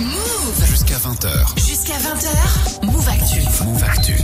Move Jusqu'à 20h. Jusqu'à 20h, Move Actu. Move Actu.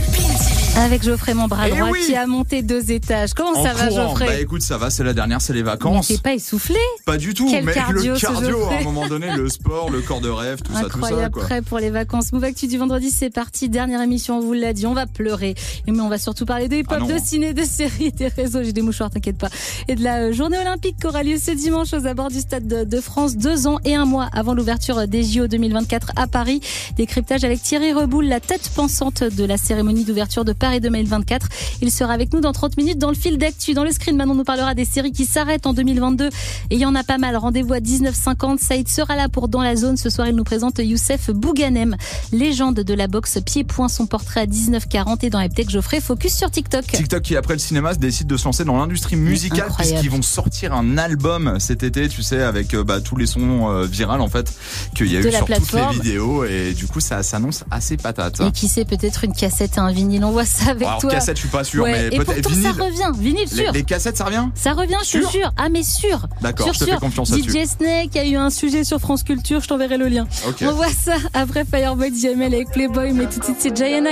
Avec Geoffrey, mon bras Eh droit, oui. qui a monté deux étages. Comment En ça va, courant. Geoffrey Bah écoute, ça va, c'est la dernière, c'est les Mais vacances. t'es pas essoufflé Pas du tout, Quel mais cardio, le cardio, à un moment donné, le sport, le corps de rêve, tout ça, tout ça, Incroyable, quoi. prêt pour les vacances. Move Actu du vendredi, c'est parti. Dernière émission, on vous l'a dit, on va pleurer. Mais on va surtout parler de hip-hop, Ah de ciné, de séries, des réseaux, j'ai des mouchoirs, t'inquiète pas. Et de la euh, journée olympique qui aura lieu ce dimanche aux abords du Stade de, de France, deux ans et un mois avant l'ouverture des JO 2024 à Paris. Décryptage avec Thierry Reboul, la tête pensante de la cérémonie d'ouverture de Paris 2024. Il sera avec nous dans 30 minutes dans le fil d'actu. Dans le screen, maintenant, on nous parlera des séries qui s'arrêtent en 2022. Et il y en a pas mal. Rendez-vous à 19h50. Saïd sera là pour Dans la Zone. Ce soir, il nous présente Youssef Bouganem, légende de la boxe pied-point. Son portrait à 19h40 et dans Eptech, Geoffrey, focus sur TikTok. TikTok qui après le cinéma décide de se lancer dans l'industrie musicale puisqu'ils vont sortir un album cet été, tu sais, avec euh, bah, tous les sons euh, virals en fait qu'il y a De eu sur toutes plateforme. les vidéos et du coup ça s'annonce assez patate. Et qui sait, peut-être une cassette et un vinyle. On voit ça avec Alors toi. cassette, je suis pas sûr, Ouais, mais peut-être vinyle. ça revient. Vinyle, Les, sûr. les cassettes, ça revient Ça revient, je te Sûr. Ah, mais sûr. D'accord, Sûr, je te fais sûr. confiance là-dessus. DJ Snake a eu un sujet sur France Culture. Je t'enverrai le lien. On voit ça après Fireboy JML avec Playboy, mais tout de suite c'est Giant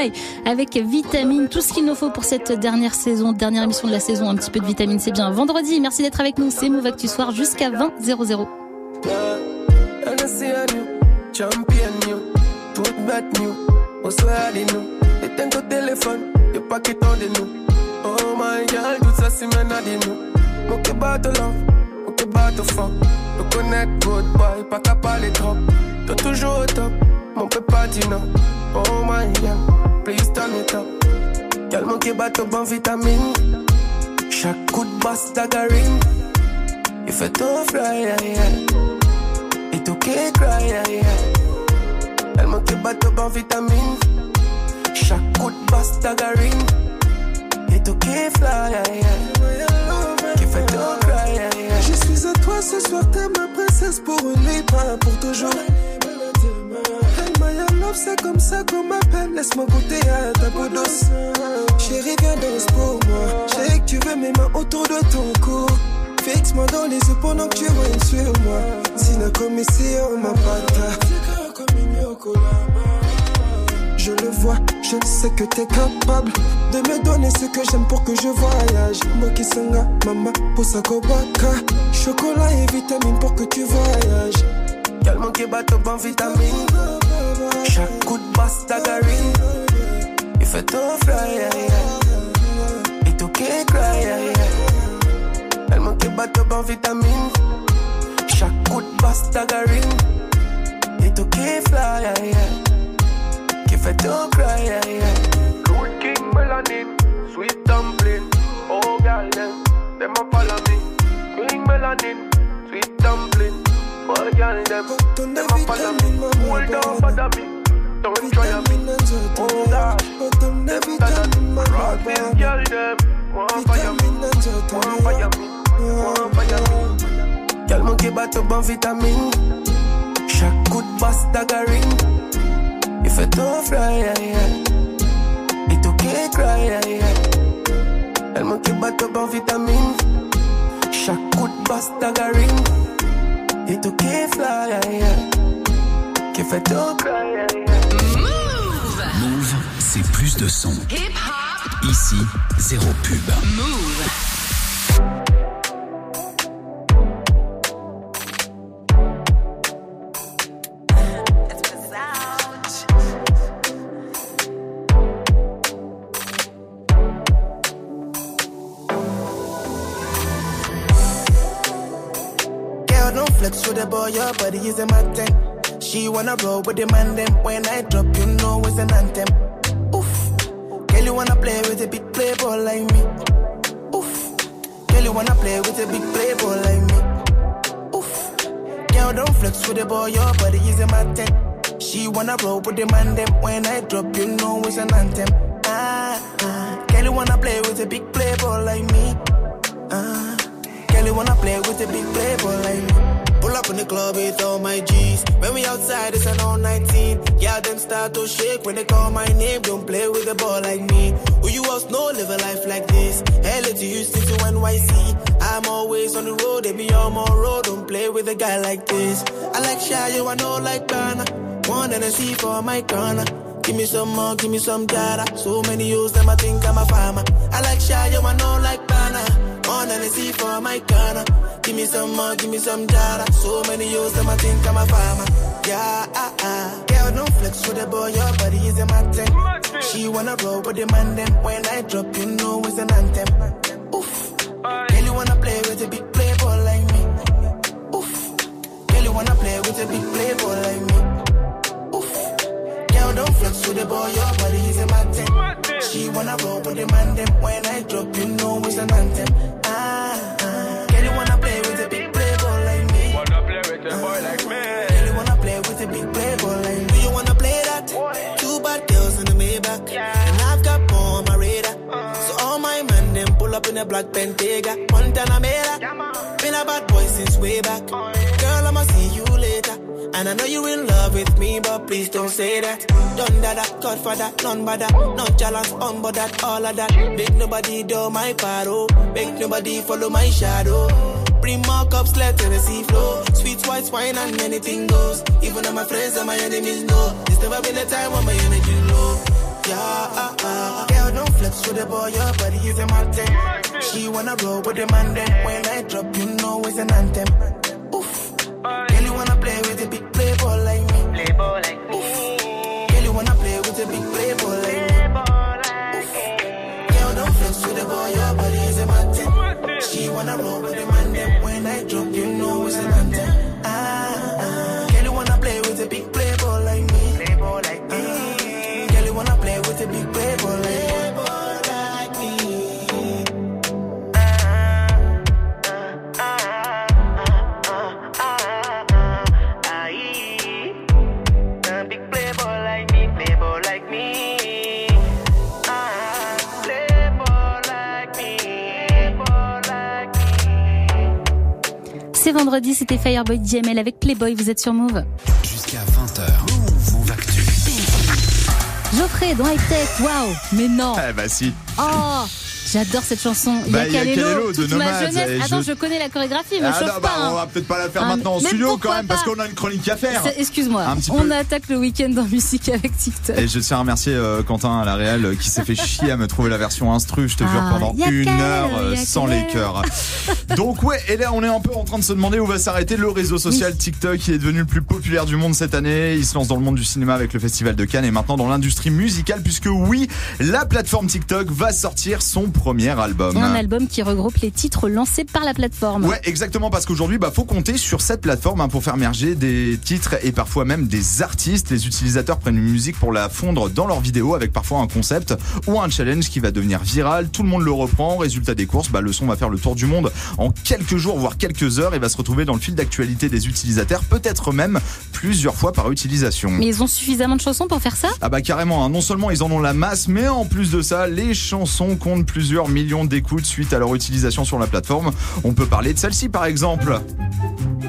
avec Vitamine, tout ce qu'il nous faut pour cette dernière saison, dernière émission de la saison, un petit peu de vitamine, c'est bien. Vendredi, merci d'être avec nous, c'est Move Actu Soir jusqu'à 20 00. Hennessy and you, champion new, nous. Éteins ton téléphone, y'a pas qui t'en de nous. Oh my girl, tout ça c'est maintenant di nous. Mon que battre love, mon que battre fort. Le connect good boy, pas qu'à parler trop. T'es toujours au top, mon peut pas dire non. Oh my girl, please turn it up. Girl, mon que battre bon vitamine. Chaque coup de basse tagarine. Il fait tout fly, yeah, yeah. Et tout qui cry, yeah, yeah. Elle manque pas de bonnes vitamines. Chaque coup de basse. Et tout qui fly, yeah, yeah. Qui fait tout cry, yeah, yeah. Je suis à toi ce soir, t'es ma princesse pour une nuit, pas pour toujours. Hey, my love, c'est comme ça qu'on m'appelle. Laisse-moi goûter à ta peau douce. Chérie, viens danse pour moi. Je sais que tu veux mes mains autour de ton cou. Fixe-moi dans les yeux pendant que tu whines sur moi. Sina comme ici, on m'a Je le vois, je sais que t'es capable de me donner ce que j'aime pour que je voyage. Moi qui sanga, mama, kobaka. Chocolat et vitamine pour que tu voyages. Girl, manque pas de bonnes vitamines. Chaque coup de basse tagarine. Il fait tout fly. Et tout qui cry, yeah, yeah. Elle manque pas de bonnes vitamines. Chaque coup de basse tagarine. Et tout qui fly, yeah. Qui fait tout cry, yeah, yeah. Good king melanin, sweet dumpling. Oh, girl, them, them a follow me. King melanin, sweet dumpling. Oh, girl, them, them a follow me. Hold on, bother me. Don't try me. Oh, God. Autumn de vitamine, Rock this girl, them. Want fire me. Want fire me. Want fire me. Girl, manque pas de bonnes vitamines. Chaque coup de basse tagarine. Fait tout fly, yeah, yeah. Et tout qui cry, yeah, yeah. Elle manque pas de bonnes vitamines. Chaque coup de basse tagarine. Et tout qui fly, yeah, yeah. Qui fait tout cry, yeah, yeah. Move Move, c'est plus de son. Hip Hop Ici, zéro pub. Move. Is a mountain. She wanna roll with the man, them. When I drop, you know it's an anthem. Oof. Girl, you wanna play with a big playboy like me. Oof. Girl, you wanna play with a big playboy like me. Oof. Girl, don't flex with the boy, your body is a mountain. She wanna roll with the man, them. When I drop, you know it's an anthem. Ah, ah. Girl, you wanna play with a big playboy like me. Ah. Girl, you wanna play with a big playboy like me. Pull up in the club with all my G's. When we outside, it's an all 19. Yeah, them start to shake when they call my name. Don't play with the ball like me. Who you else know live a life like this? LA to Houston to NYC. I'm always on the road, they be on my road. Don't play with a guy like this. I like Shayo, I know like Ghana. One and a C for my corner. Give me some more, give me some data. So many use them, I think I'm a farmer. I like Shayo, I know like Ghana. One and C for my corner. Give me some more, give me some data. So many use them, I think I'm a farmer. Yeah, ah, ah. Girl, don't flex with the boy, your body is a mountain. She wanna roll with the man, then when I drop, you know it's an anthem. Oof. Girl, you wanna play with a big playboy like me. Oof. Girl, you wanna play with a big playboy like me. Oof. Girl, don't flex with the boy, your body is a mountain. She wanna roll with the man, then when I drop, you know it's an anthem. Up in a black Bentayga. Montana Mera. Been a bad boy since way back. Girl, I'ma see you later. And I know you in love with me, but please don't say that. Done that, Godfather, none but that. No challenge, on but that, all of that. Make nobody do my paro. Make nobody follow my shadow. Bring more cups, let the sea flow. Sweet white wine and anything goes. Even though my friends and my enemies know. There's never been a time when my energy low. Yeah, ah, ah. Girl, don't flex with the boy, your body is a mountain. She wanna roll with the man, then when I drop, you know it's an anthem. Oof. Girl, you wanna play with a big playboy like me. Playboy like me. Oof. Girl, you wanna play with a big playboy like me. Oof. Girl, don't flex with the boy, your body is a mountain. She wanna roll with vendredi, c'était Fireboy JML avec Playboy, vous êtes sur Move. Jusqu'à 20h. Move Actu. Geoffrey dans High Tech, waouh, mais non. Eh bah si. Oh, j'adore cette chanson. Il y Bah, a il y a Kalelo, Kalelo de toute ma jeunesse. Attends, je- je connais la chorégraphie, mais Ah chauffe non, bah, pas. hein. on va peut-être pas la faire Ah, maintenant en studio quand même, parce qu'on a une chronique à faire. Excuse-moi, on attaque le week-end en musique avec TikTok. Et je tiens à remercier euh, Quentin à la réelle euh, qui s'est fait chier à me trouver la version instru, je te jure, Ah, pendant y a une heure euh, sans les cœurs. Donc ouais, et là on est un peu en train de se demander où va s'arrêter le réseau social TikTok qui est devenu le plus populaire du monde cette année. Il se lance dans le monde du cinéma avec le Festival de Cannes et maintenant dans l'industrie musicale puisque oui, la plateforme TikTok va sortir son premier album. Un album qui regroupe les titres lancés par la plateforme. Ouais, exactement, parce qu'aujourd'hui, bah, faut compter sur cette plateforme hein, pour faire merger des titres et parfois même des artistes. Les utilisateurs prennent une musique pour la fondre dans leurs vidéos avec parfois un concept ou un challenge qui va devenir viral. Tout le monde le reprend. Résultat des courses, bah, le son va faire le tour du monde en quelques jours, voire quelques heures et va se retrouver dans le fil d'actualité des utilisateurs, peut-être même plusieurs fois par utilisation. Mais ils ont suffisamment de chansons pour faire ça? Ah bah carrément, hein. non seulement ils en ont la masse, mais en plus de ça, les chansons comptent plusieurs millions d'écoutes suite à leur utilisation sur la plateforme. On peut parler de celle-ci par exemple.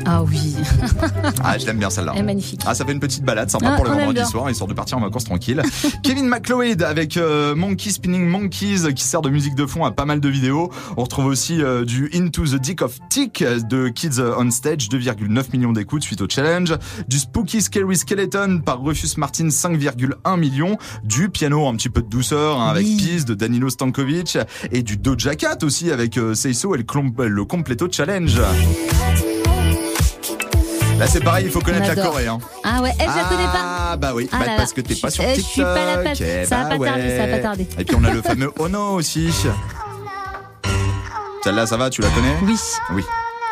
Ah oui, Ah, je l'aime bien celle-là. elle est magnifique. Ah, ça fait une petite balade sympa Ah, pour le vendredi soir, histoire de partir en vacances tranquille. Kevin McLeod avec euh, Monkey Spinning Monkeys qui sert de musique de fond à pas mal de vidéos. On retrouve aussi euh, du Into the Dick of Tick de Kids on Stage, 2,9 millions d'écoutes suite au challenge. Du Spooky Scary Skeleton par Rufus Martin, 5,1 millions. Du piano un petit peu de douceur hein, avec Oui. Peace de Danilo Stankovic. Et du Doja Cat aussi avec euh, Seiso et le, le Completo Challenge. Là c'est pareil, il faut connaître la. Corée. Hein. Ah ouais, elle, je la connais pas. Ah bah oui, Ah bah, là là. parce que t'es pas sur eh, je TikTok. suis pas la page. eh Ça va bah pas tarder, ça va ouais. pas tarder. Et puis on a le fameux Ono aussi. Celle-là, ça va, tu la connais? Oui, Oui.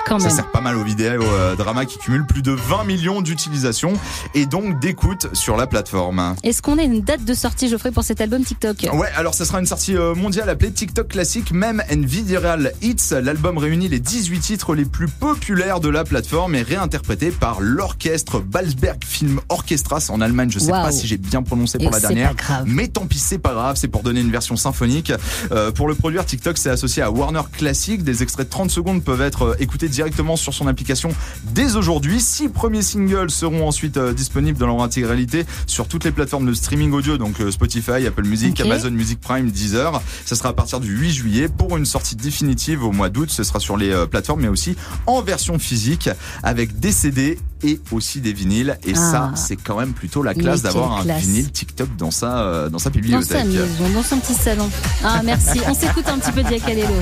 Quand Ça même. sert pas mal aux vidéos euh, drama qui cumulent plus de 20 millions d'utilisations et donc d'écoutes sur la plateforme. Est-ce qu'on a une date de sortie, Geoffrey, pour cet album TikTok Ouais, alors ça sera une sortie euh, mondiale appelée TikTok Classic, même and Viral Hits. L'album réunit les 18 titres les plus populaires de la plateforme et réinterprétés par l'orchestre Balsberg Film Orchestras en Allemagne. Je sais pas si j'ai bien prononcé Et pour la dernière. pas grave. Mais tant pis, c'est pas grave, c'est pour donner une version symphonique. Euh, pour le produire, TikTok s'est associé à Warner Classic. Des extraits de 30 secondes peuvent être euh, écoutés directement sur son application dès aujourd'hui. Six premiers singles seront ensuite euh, disponibles dans leur intégralité sur toutes les plateformes de streaming audio, donc euh, Spotify, Apple Music. Amazon Music Prime, Deezer. Ça sera à partir du 8 juillet pour une sortie définitive au mois d'août. Ce sera sur les euh, plateformes, mais aussi en version physique avec des CD et aussi des vinyles. Et ça, Ah. c'est quand même plutôt la classe d'avoir un classe. vinyle TikTok dans sa, euh, dans sa Dans bibliothèque. sa maison, dans son petit salon. Ah, merci. On s'écoute un petit peu Diakalelo.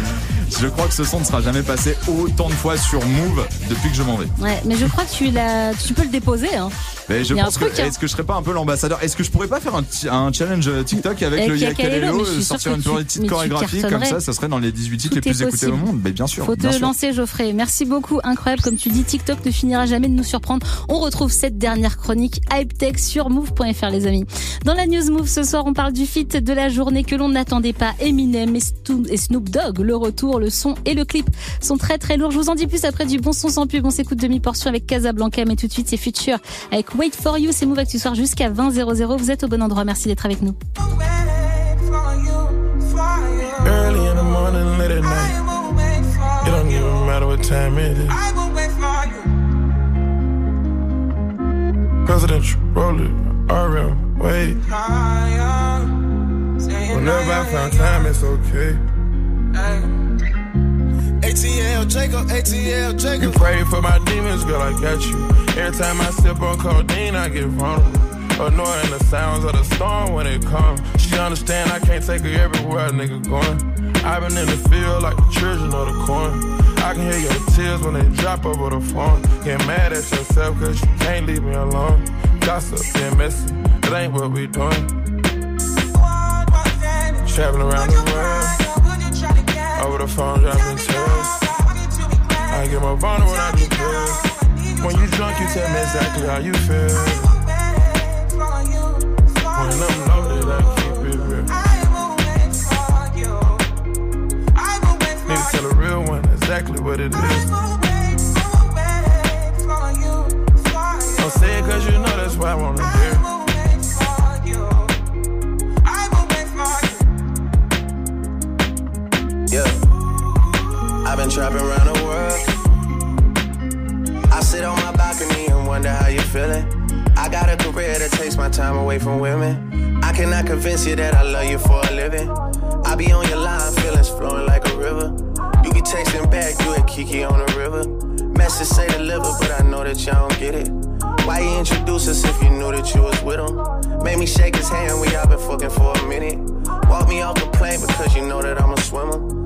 Je crois que ce son ne sera jamais passé autant de fois sur Move depuis que je m'en vais. Ouais, mais je crois que tu, peux le déposer. Hein. Mais je pense que hein. est-ce que je serais pas un peu l'ambassadeur? Est-ce que je pourrais pas faire un, challenge TikTok avec, Avec le Yakalelo, suis sortir une petite chorégraphie comme ça, ça serait dans les 18 titres les plus écoutés au monde. Mais bien sûr, Faut te lancer, Geoffrey. Merci beaucoup. Incroyable. Comme tu dis, TikTok ne finira jamais de nous surprendre. On retrouve cette dernière chronique Hype Tech sur move.fr, les amis. Dans la news Move ce soir, on parle du feat de la journée que l'on n'attendait pas. Eminem et Snoop Dogg. Le retour, le son et le clip sont très très lourds. Je vous en dis plus après du bon son sans pub. On s'écoute demi-portion avec Casablanca. Mais tout de suite, c'est Future avec Wait for You. C'est Move Actu Soir jusqu'à 20 00. Vous êtes au bon endroit. Merci d'être avec nous. Whenever I found time, it's okay. ATL Jacob, ATL You Jacob. pray for my demons, girl, I got you. Every time I sip on codeine, I get vulnerable. Annoying the sounds of the storm when it comes. She understand I can't take her everywhere a nigga going. I've been in the field like the children of the corn. I can hear your tears when they drop over the phone. Get mad at yourself cause you can't leave me alone. Gossip and messy, that ain't what we doing. Traveling around the world, over the phone dropping tears. I get more vulnerable when I do pills. When you drunk, you tell me exactly how you feel. When I'm loaded, I keep it real. Need to tell a real one exactly what it is. Don't say it cause you know that's why I wanna hear. Yeah. I've been trapping around and wonder how you're feeling. I got a career that takes my time away from women. I cannot convince you that I love you for a living. I be on your line, feelings flowing like a river. You be texting back, you and Kiki on the river. Message say deliver, but I know that y'all don't get it. Why you introduce us if you knew that you was with him? Made me shake his hand, we all been fucking for a minute. Walk me off the plane because you know that I'm a swimmer.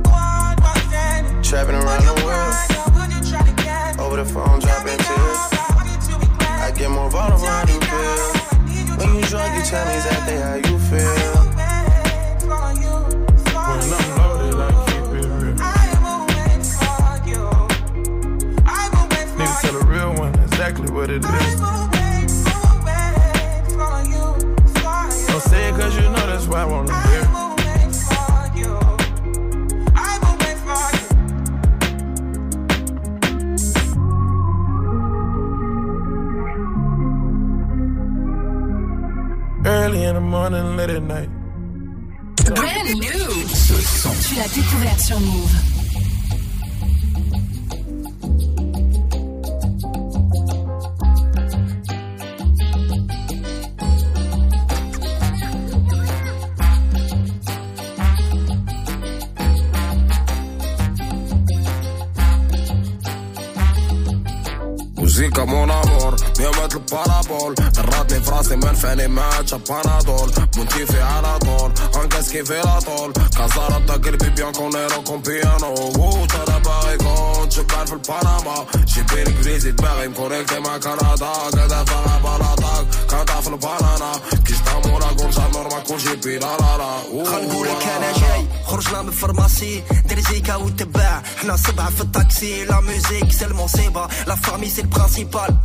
حنا سبعة في الطاكسي لا ميوزيك سي المصيبة لا فامي سي البرانسيبال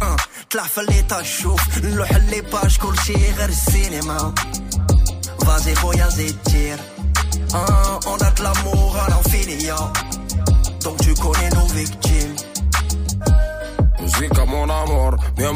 طلع في الليطاج شوف نلوح اللي باج كلشي غير السينما فازي خويا زيد تير Ah, on a de l'amour à l'infini, yo. Donc tu connais nos victimes. امور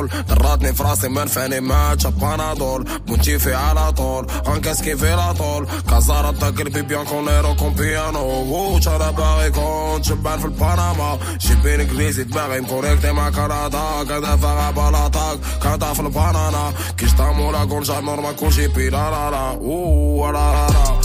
بارابول دراتني في راسي من فاني ماتش بانادول منتيفي على طول انكسكي في لا طول كازارا تقربي بيانكو نيرو كون بيانو وو شارع باغي كون شبان في البنما شبين انجليزي دماغي مكونيكتي مع كندا كذا فغا بلاطاك كاتا في البنانا كيش تامولا كون جاب نورما كلشي بي لا لا لا وو لا لا لا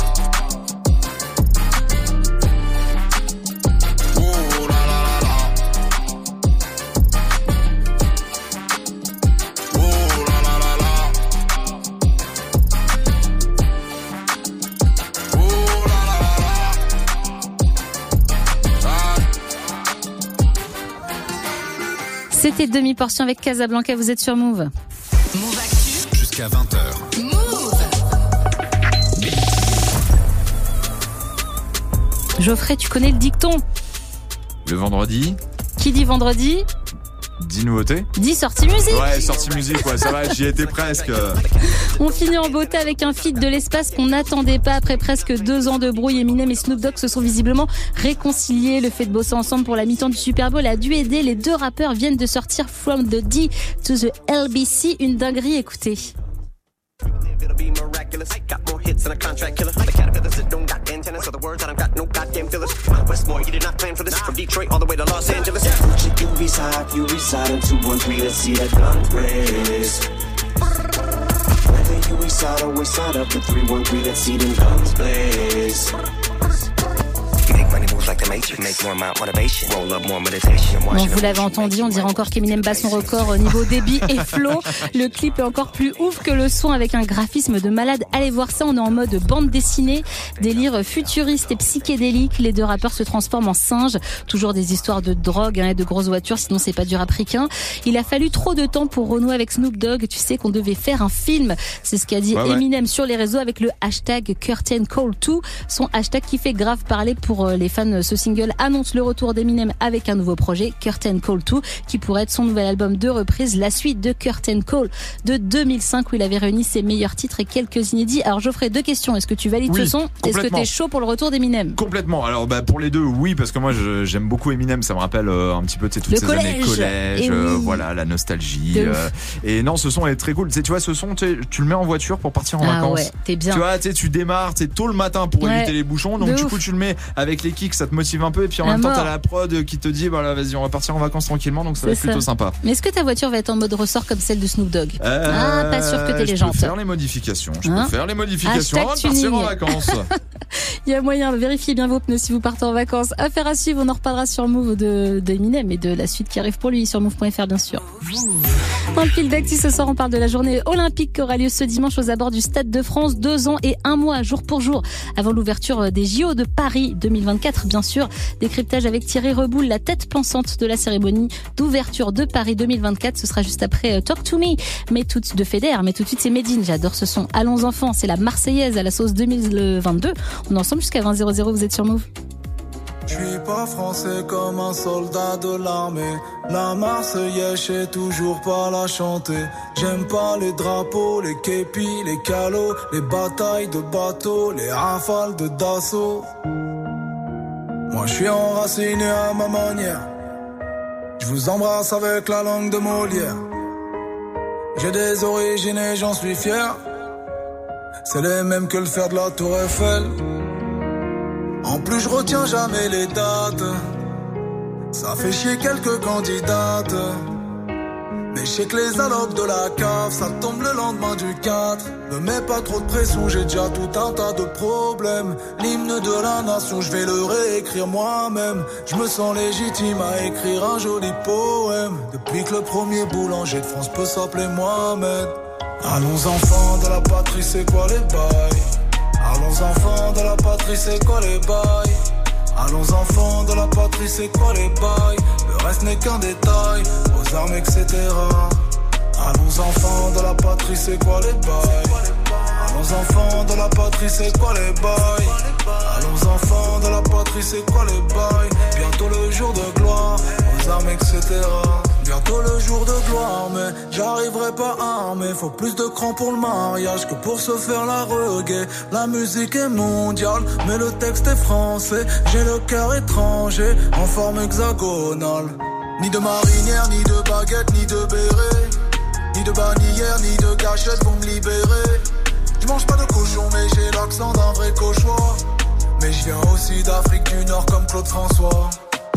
Demi-portion avec Casablanca, vous êtes sur Move. Move Actu. Jusqu'à 20h. Move. Geoffrey, tu connais le dicton Le vendredi, Qui dit vendredi? 10 nouveautés. dit sortie musique. Ouais, sortie musique, ouais, ça va, j'y étais presque. On finit en beauté avec un feat de l'espace qu'on n'attendait pas après presque deux ans de brouille. Eminem et Snoop Dogg se sont visiblement réconciliés. Le fait de bosser ensemble pour la mi-temps du Super Bowl a dû aider. Les deux rappeurs viennent de sortir From the D to the LBC. Une dinguerie, écoutez. It'll be miraculous. Got more hits than a contract killer. The caterpillars that don't got antennas. So the words that I've got goddamn fillers. Westmore, you did not plan for this. From Detroit all the way to Los Angeles. You reside, you reside in 213, let's see that gun raise. Whether you reside or reside up in 313, let's see them guns blaze. Bon, vous l'avez entendu, on dirait encore qu'Eminem bat son record au niveau débit et flow. Le clip est encore plus ouf que le son avec un graphisme de malade. Allez voir ça, on est en mode bande dessinée, délire futuriste et psychédélique. Les deux rappeurs se transforment en singes. Toujours des histoires de drogue hein, et de grosses voitures, sinon c'est pas du rap ricain. Il a fallu trop de temps pour renouer avec Snoop Dogg. Tu sais qu'on devait faire un film. C'est ce qu'a dit Ouais, ouais. Eminem sur les réseaux avec le hashtag Curtain Call 2. Son hashtag qui fait grave parler pour euh, les fans. Ce single annonce le retour d'Eminem avec un nouveau projet, Curtain Call 2, qui pourrait être son nouvel album de reprise, la suite de Curtain Call de 2005 où il avait réuni ses meilleurs titres et quelques inédits. Alors Geoffrey, deux questions. Est-ce que tu valides Oui, ce son? Est-ce que t'es chaud pour le retour d'Eminem? Complètement. Alors bah pour les deux, oui, parce que moi j'aime beaucoup Eminem. Ça me rappelle euh, un petit peu toutes Le ces années collège. collège, Et euh, oui. voilà la nostalgie. Euh, et non, ce son est très cool. Tu sais, tu vois, ce son, tu, le mets en voiture pour partir en Ah vacances. ouais, t'es bien. Tu vois, tu démarres, sais, tôt le matin pour Ouais. éviter les bouchons. Donc du ouf. coup, tu le mets avec les kicks, ça te motive un peu. Et puis en À même temps, mort. t'as la prod qui te dit, voilà, vas-y, on va partir en vacances tranquillement. Donc ça va être plutôt sympa. Mais est-ce que ta voiture va être en mode ressort comme celle de Snoop Dogg? Euh, Ah, pas sûr que t'aies les Je jantes. peux faire les modifications. Je Hein peux faire les modifications avant de partir en vacances. Il y a moyen, vérifiez bien vos pneus si vous partez en vacances. Affaire à suivre, on en reparlera sur Move de d'Eminem et de la suite qui arrive pour lui sur move.fr bien sûr. Move. Dans le fil d'actu ce soir, on parle de la journée olympique qui aura lieu ce dimanche aux abords du Stade de France. Deux ans et un mois, jour pour jour, avant l'ouverture des JO de Paris 2024, bien sûr. Décryptage avec Thierry Reboul, la tête pensante de la cérémonie d'ouverture de Paris 2024. Ce sera juste après euh, Talk to Me, mais tout de Feder, mais tout de suite c'est Medine. J'adore ce son. Allons enfants, c'est la Marseillaise à la sauce 2022. On est ensemble jusqu'à 20 00. Vous êtes sur Move. Je pas français comme un soldat de l'armée. La Marseillaise, j'ai toujours pas la chanter. J'aime pas les drapeaux, les képis, les calots, les batailles de bateaux, les rafales de Dassault. Moi, je enraciné à ma manière. Je vous embrasse avec la langue de Molière. J'ai des origines et j'en suis fier. C'est les mêmes que le fer de la Tour Eiffel. En plus, je retiens jamais les dates. Ça fait chier quelques candidates. Mais je les allocs de la cave, ça tombe le lendemain du 4. Me mets pas trop de pression, j'ai déjà tout un tas de problèmes. L'hymne de la nation, je vais le réécrire moi-même. Je me sens légitime à écrire un joli poème. Depuis que le premier boulanger de France peut s'appeler Mohamed. Allons enfants de la patrie, c'est quoi les bails? Allons enfants de la patrie, c'est quoi les bails? Allons enfants de la patrie, c'est quoi les bails? Le reste n'est qu'un détail, aux armes, etc. Allons enfants de la patrie, c'est quoi les bails? Allons enfants de la patrie, c'est quoi les bails? Allons enfants de la patrie, c'est quoi les bails? Bientôt le jour de gloire, aux armes, etc. Bientôt le jour de gloire, mais j'arriverai pas armé. Faut plus de cran pour le mariage que pour se faire la reggae. La musique est mondiale, mais le texte est français. J'ai le cœur étranger, en forme hexagonale. Ni de marinière, ni de baguette, ni de béret. Ni de bannière, ni de cachette pour me libérer. Je mange pas de cochon, mais j'ai l'accent d'un vrai cochois. Mais je aussi d'Afrique du Nord comme Claude François.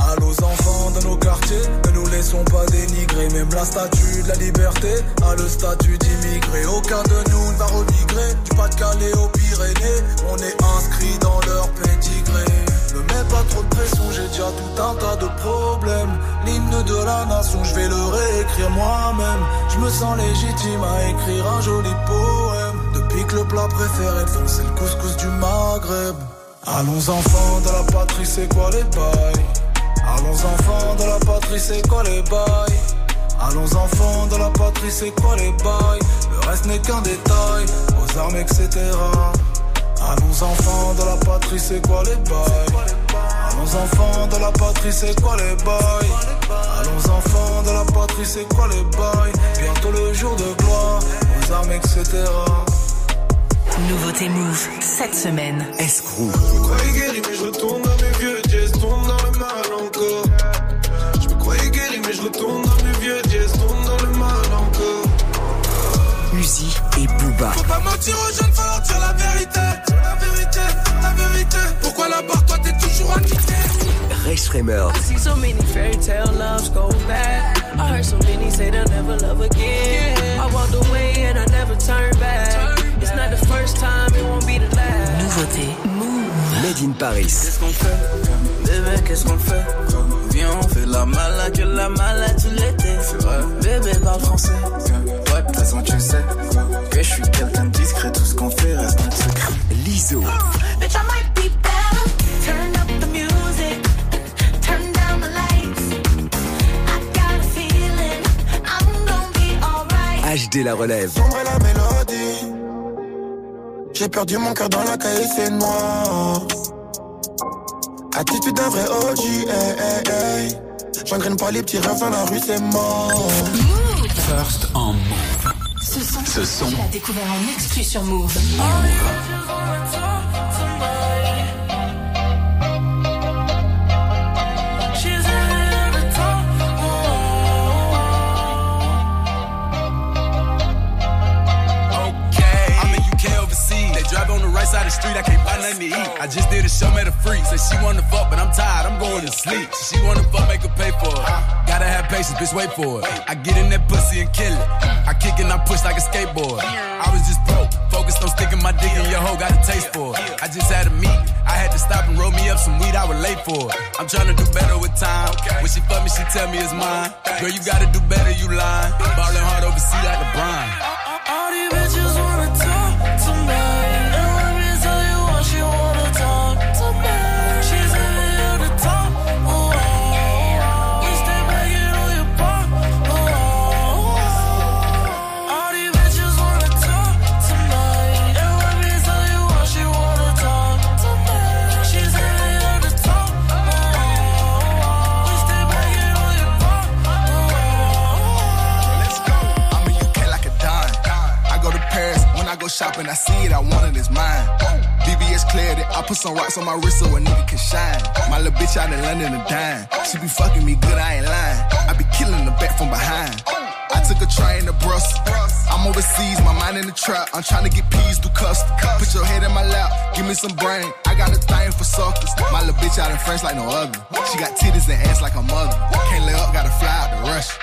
À nos enfants de nos quartiers, ne nous laissons pas dénigrer. Même la statue de la liberté a le statut d'immigré. Aucun de nous ne va remigrer. Du Pas-de-Calais aux Pyrénées, on est inscrit dans leur pédigré. Ne mets pas trop de pression, j'ai déjà tout un tas de problèmes. L'hymne de la nation, je vais le réécrire moi-même. Je me sens légitime à écrire un joli poème. Depuis que le plat préféré de c'est le couscous du Maghreb. Allons enfants de la patrie, c'est quoi les bails? Allons enfants de la patrie, c'est quoi les bails? Allons enfants de la patrie, c'est quoi les bails? Le reste n'est qu'un détail, aux armes, etc. Allons enfants de la patrie, c'est quoi les bails? Allons enfants de la patrie, c'est quoi les bails? Allons enfants de la patrie, c'est quoi les bails? Bientôt le jour de gloire, aux armes, etc. Nouveauté Move, cette semaine. Escrew. Je me croyais guéri, mais je retourne Faut pas mentir aux jeunes, faut leur dire la vérité. La vérité, la vérité. Pourquoi là-bas, toi t'es toujours acquitté? Ray Schremer. I see so many fairy tale loves go bad. I heard so many say they'll never love again. I walked away and I never turned back. It's not the first time, it won't be the last. Nouveauté Move. Made in Paris. Qu'est-ce qu'on fait? Bébé, qu'est-ce qu'on fait? Viens, on fait la malade, que la malade tout l'été. C'est vrai. Bébé parle français. Ouais, de toute façon, tu sais que je suis quelqu'un de discret. Tout ce qu'on fait reste notre secret. Liso. Bitch, I might be better. Turn up the music. Turn down the lights. I got a feeling I'm gonna be alright. HD La Relève. Sombre la mélodie. J'ai perdu mon cœur dans la caille, c'est noir. Attitude d'un vrai OG, hey, hey, hey. J'engraine pas les petits rêves dans la rue, c'est mort. First en Move. Ce son, Ce son. tu l'as découvert en exclu sur Move. Okay. Drive on the street. I can't buy nothing to eat. I just did a show, met a freak. Said she wanna fuck, but I'm tired. I'm going to sleep. She wanna fuck, make her pay for it. Gotta have patience, bitch, wait for it. I get in that pussy and kill it. I kick and I push like a skateboard. I was just broke, focused on sticking my dick in your hoe, got a taste for it. I just had a meet. I had to stop and roll me up some weed, I was late for it. I'm trying to do better with time. When she fuck me, she tell me it's mine. Girl, you gotta do better, you lying. Ballin' hard overseas like LeBron. All these bitches wanna talk put some rocks on my wrist so a nigga can shine. My little bitch out in London a dime. She be fucking me good, I ain't lying. I be killing the back from behind. I took a train to Brussels. I'm overseas, my mind in the trap. I'm trying to get peas through custom. Put your head in my lap, give me some brain. I got a thing for suckers. My little bitch out in French like no other. She got titties and ass like her mother. Can't lay up, gotta fly out to rush.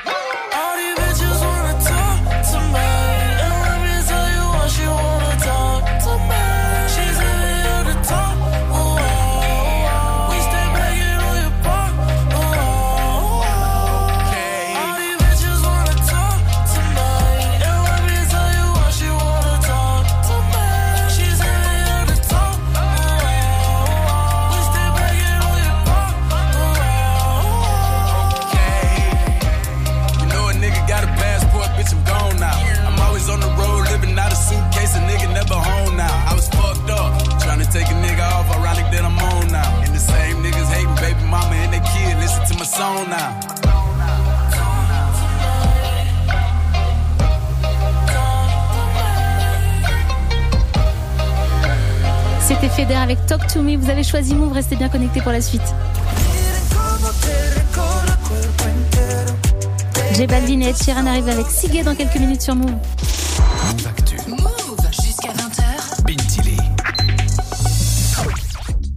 Feder avec Talk to Me. Vous avez choisi Move, restez bien connectés pour la suite. J Balvin et Ed Sheeran arrivent avec Sigé dans quelques minutes sur. Move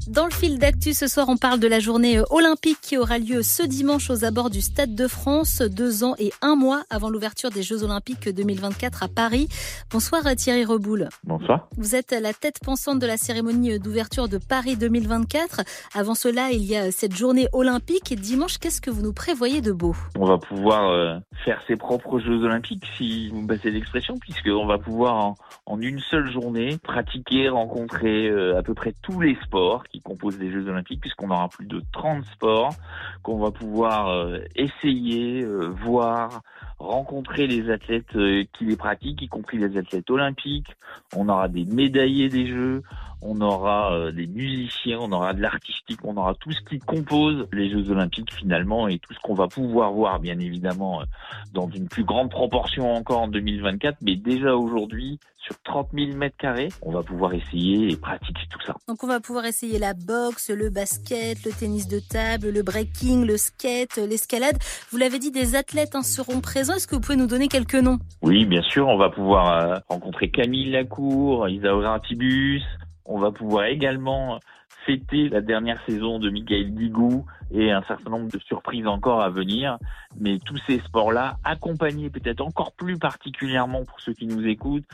Dans le fil d'actu ce soir, on parle de la journée euh, olympique qui aura lieu ce dimanche aux abords du Stade de France, deux ans et un mois avant l'ouverture des Jeux olympiques 2024 à Paris. Bonsoir euh, Thierry Reboul. Bonsoir. Vous êtes la tête pensante de la cérémonie euh, d'ouverture de Paris 2024. Avant cela, il y a cette journée olympique. Et dimanche, qu'est-ce que vous nous prévoyez de beau? On va pouvoir euh, faire ses propres Jeux Olympiques, si vous me passez l'expression, puisqu'on va pouvoir en, en une seule journée pratiquer, rencontrer euh, à peu près tous les sports qui composent les Jeux Olympiques, puisqu'on aura plus de 30 sports qu'on va pouvoir euh, essayer, euh, voir, rencontrer les athlètes euh, qui les pratiquent, y compris les athlètes olympiques. On aura des médaillés des Jeux, on aura euh, des musiciens, on aura de l'artistique, on aura tout ce qui compose les Jeux Olympiques finalement et tout ce qu'on va pouvoir voir bien évidemment euh, dans une plus grande proportion encore en 2024, mais déjà aujourd'hui sur 30 000 mètres carrés, on va pouvoir essayer et pratiquer tout ça. Donc on va pouvoir essayer la boxe, le basket, le tennis de table, le breaking, le skate, l'escalade. Vous l'avez dit, des athlètes hein, seront présents. Est-ce que vous pouvez nous donner quelques noms? Oui, bien sûr, on va pouvoir euh, rencontrer Camille Lacour, Isaura Tibus. On va pouvoir également fêter la dernière saison de Michael Guigou et un certain nombre de surprises encore à venir. Mais tous ces sports-là, accompagnés peut-être encore plus particulièrement pour ceux qui nous écoutent,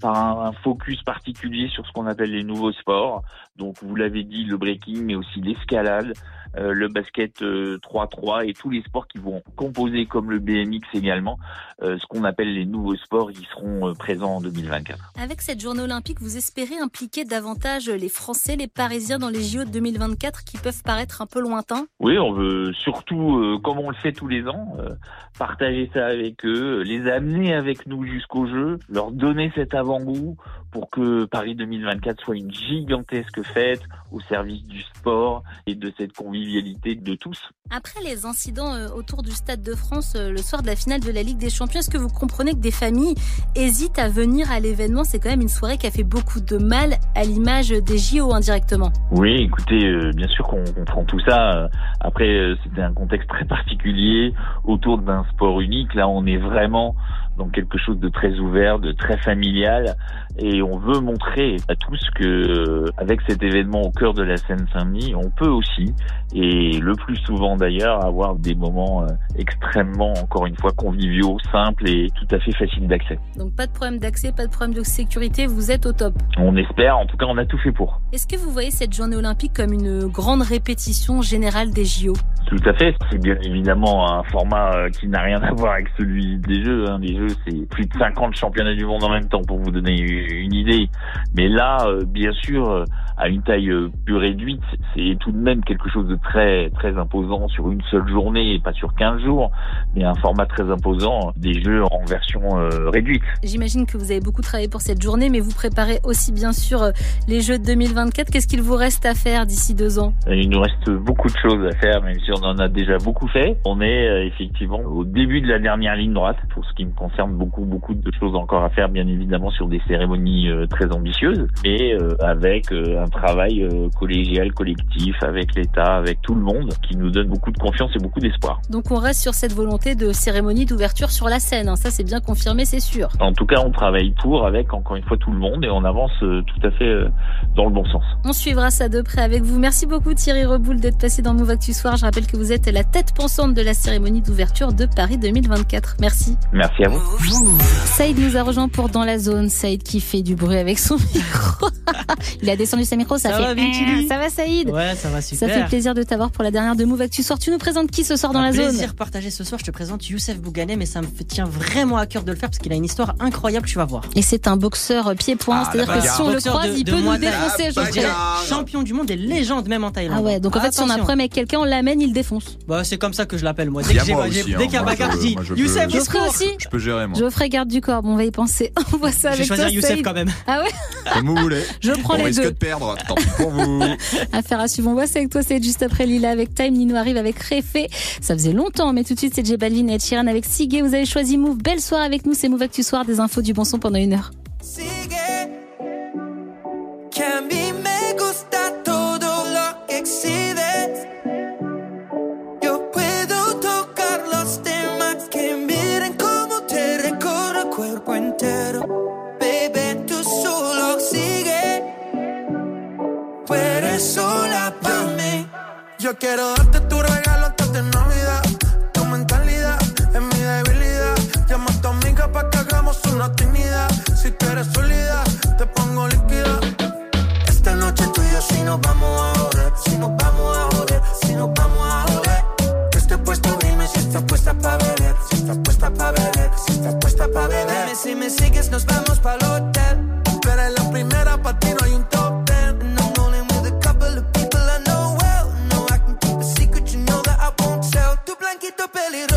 par un focus particulier sur ce qu'on appelle les nouveaux sports. Donc vous l'avez dit, le breaking, mais aussi l'escalade, euh, le basket euh, 3-3 et tous les sports qui vont composer comme le BMX également, euh, ce qu'on appelle les nouveaux sports qui seront euh, présents en 2024. Avec cette journée olympique, vous espérez impliquer davantage les Français, les Parisiens dans les JO de 2024 qui peuvent paraître un peu lointains? Oui, on veut surtout, euh, comme on le fait tous les ans, euh, partager ça avec eux, les amener avec nous jusqu'au jeu, leur donner cet avant-goût pour que Paris 2024 soit une gigantesque fête au service du sport et de cette convivialité de tous. Après les incidents euh, autour du Stade de France euh, le soir de la finale de la Ligue des Champions, est-ce que vous comprenez que des familles hésitent à venir à l'événement? C'est quand même une soirée qui a fait beaucoup de mal à l'image des JO indirectement. Oui, écoutez, euh, bien sûr qu'on comprend tout ça. Après, euh, c'était un contexte très particulier autour d'un sport unique. Là, on est vraiment dans quelque chose de très ouvert, de très familial, et on veut montrer à tous que euh, avec cet événement au cœur de la Seine-Saint-Denis, on peut aussi, et le plus souvent d'ailleurs, avoir des moments euh, extrêmement, encore une fois, conviviaux, simples et tout à fait faciles d'accès. Donc pas de problème d'accès, pas de problème de sécurité, vous êtes au top. On espère, en tout cas, on a tout fait pour. Est-ce que vous voyez cette journée olympique comme une grande répétition générale des JO Tout à fait. C'est bien évidemment un format euh, qui n'a rien à voir avec celui des Jeux. hein. Les Jeux, c'est plus de 50 championnats du monde en même temps pour vous donner une idée. Mais là, euh, bien sûr, euh, à une taille euh, plus réduite, c'est tout de même quelque chose de très très imposant sur une seule journée et pas sur 15 jours, mais un format très imposant des Jeux en version euh, réduite. J'imagine que vous avez beaucoup travaillé pour cette journée, mais vous préparez aussi bien sûr euh, les Jeux de 2024. Qu'est-ce qu'il vous reste à faire d'ici deux ans? Il nous reste beaucoup de choses à faire, même si on en a déjà beaucoup fait. On est effectivement au début de la dernière ligne droite, pour ce qui me concerne, beaucoup beaucoup de choses encore à faire, bien évidemment sur des cérémonies très ambitieuses, mais avec un travail euh, collégial, collectif, avec l'État, avec tout le monde, qui nous donne beaucoup de confiance et beaucoup d'espoir. Donc on reste sur cette volonté de cérémonie d'ouverture sur la scène. hein. Ça c'est bien confirmé, c'est sûr. En tout cas, on travaille pour, avec encore une fois tout le monde, et on avance euh, tout à fait euh, dans le bon sens. On suivra ça de près avec vous. Merci beaucoup Thierry Reboul d'être passé dans Move Actu Soir. Je rappelle que vous êtes la tête pensante de la cérémonie d'ouverture de Paris 2024. Merci. Merci à vous. Saïd nous a rejoint pour Dans la Zone. Saïd qui fait du bruit avec son micro. Il a descendu sa micro, ça, Ça fait... va, Vicky ça va Saïd Ouais, ça va Ça super. fait plaisir de t'avoir pour la dernière de Move Actu Soir. Tu nous présentes qui ce soir dans Un la zone plaisir partagé ce soir. Je te présente Youssef Bouganet, mais ça me tient vraiment à cœur de le faire parce qu'il a une histoire incroyable. Tu vas voir. Et c'est un boxeur pied-point, Ah, c'est-à-dire que si on le croise, de- il de peut nous défoncer. je dirais champion du monde et légende même en Thaïlande. Ah ouais, donc en fait, si on a un problème avec quelqu'un, on l'amène, il défonce. Bah, c'est comme ça que je l'appelle moi. Dès qu'il y a Moi, bagarre, je Youssef, Geoffrey aussi Je peux gérer, moi. Geoffrey garde du corps, bon, on va y penser. On voit ça Je vais avec choisir Youssef quand même. Ah ouais Comme vous voulez. Je prends les deux. de perdre. Tant pis pour vous. Affaire à suivre. On voit ça avec toi, c'est juste après Lila avec Time. Nino arrive avec Réfé. Ça faisait longtemps, mais tout de suite, c'est J Balvin et Sheeran avec Sigue. Vous avez choisi Move. Belle soirée avec nous. C'est Move Actu Soir. Des infos du bon son pendant une heure. Tú eres sola para mí. Yo quiero darte tu regalo antes de Navidad. Tu mentalidad es mi debilidad. Llama a tu amiga para que hagamos una actividad. Si tú eres sólida, te pongo líquida. Esta noche tú y yo si nos vamos a joder. Si nos vamos a joder, si nos vamos a joder. Que esté puesto, dime si estás puesta para beber. Si estás puesta para beber, si estás puesta para beber. Dime si me sigues, nos vamos para el hotel. Tú eres la primera, para ti no hay un peligroso.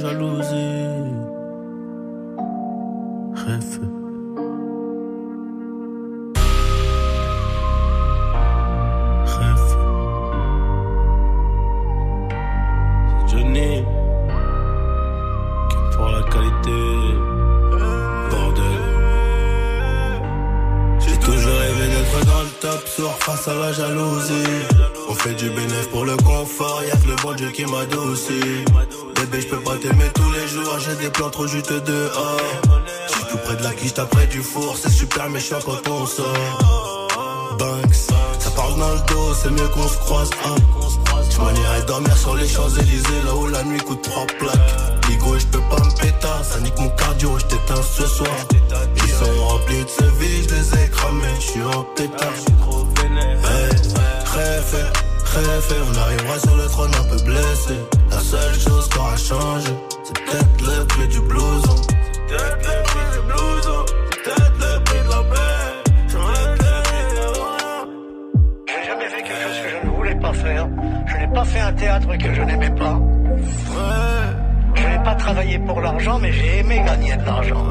Jalousie. Rêve. Rêve. C'est Johnny qui pour la qualité. Bordel. J'ai toujours rêvé d'être dans le top, soir face à la jalousie. On fait du bénéfice pour le confort, y'a que le bon Dieu qui m'adoucit. Bébé, je peux pas t'aimer tous les jours, j'ai des plans trop juteux dehors. J'suis tout près de la quiche, après du four, c'est super méchant quand on sort. Banks, ça parle dans le dos, c'est mieux qu'on se croise. Hein. Irais dormir sur les Champs-Élysées, là où la nuit coûte trois plaques. Ligo, je peux pas me péter, ça nique mon cardio, je t'éteins ce soir. Ils sont remplis de ce vie, je les ai cramés, je suis en pétard. Hey, rêve, rêve, on arrivera sur le trône un peu blessé. La seule chose qui aura changé, c'est peut-être le prix du blouson. C'est peut-être le prix du blouson, c'est peut-être le prix de la paix. J'aurais J'ai jamais fait quelque chose que je ne voulais pas faire. Je n'ai pas fait un théâtre que je n'aimais pas. Je n'ai pas travaillé pour l'argent, mais j'ai aimé gagner de l'argent.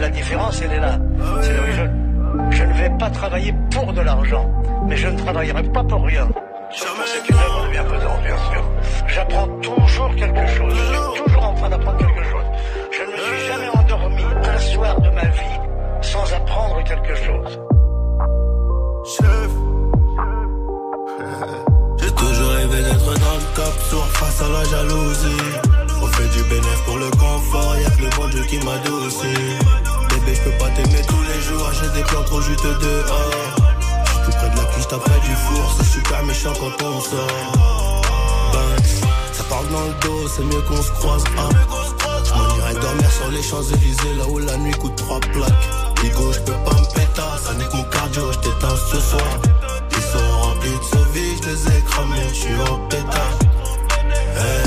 La différence, elle est là. C'est je, je ne vais pas travailler pour de l'argent, mais je ne travaillerai pas pour rien. Sauf pour c'est une œuvre de bienfaisance, bien sûr. J'apprends toujours quelque chose. Je suis toujours en train d'apprendre quelque chose. Je ne me suis jamais endormi un soir de ma vie sans apprendre quelque chose. Chef. J'ai toujours rêvé d'être dans le top, sourd face à la jalousie. On fait du bénéfice pour le confort, y'a que le bon Dieu qui m'adoucit. Bébé, je peux pas t'aimer tous les jours, j'ai des plans trop juteux dehors. Super méchant quand on sort. Ça parle dans le dos, c'est mieux qu'on se croise. Hein. Je m'en irais dormir sur les Champs-Élysées, là où la nuit coûte trois plaques. Ligo, je peux pas me péter, ça nique mon cardio, je ce soir. Ils sont remplis de vie, je les ai cramés, je suis en pétard. Hey,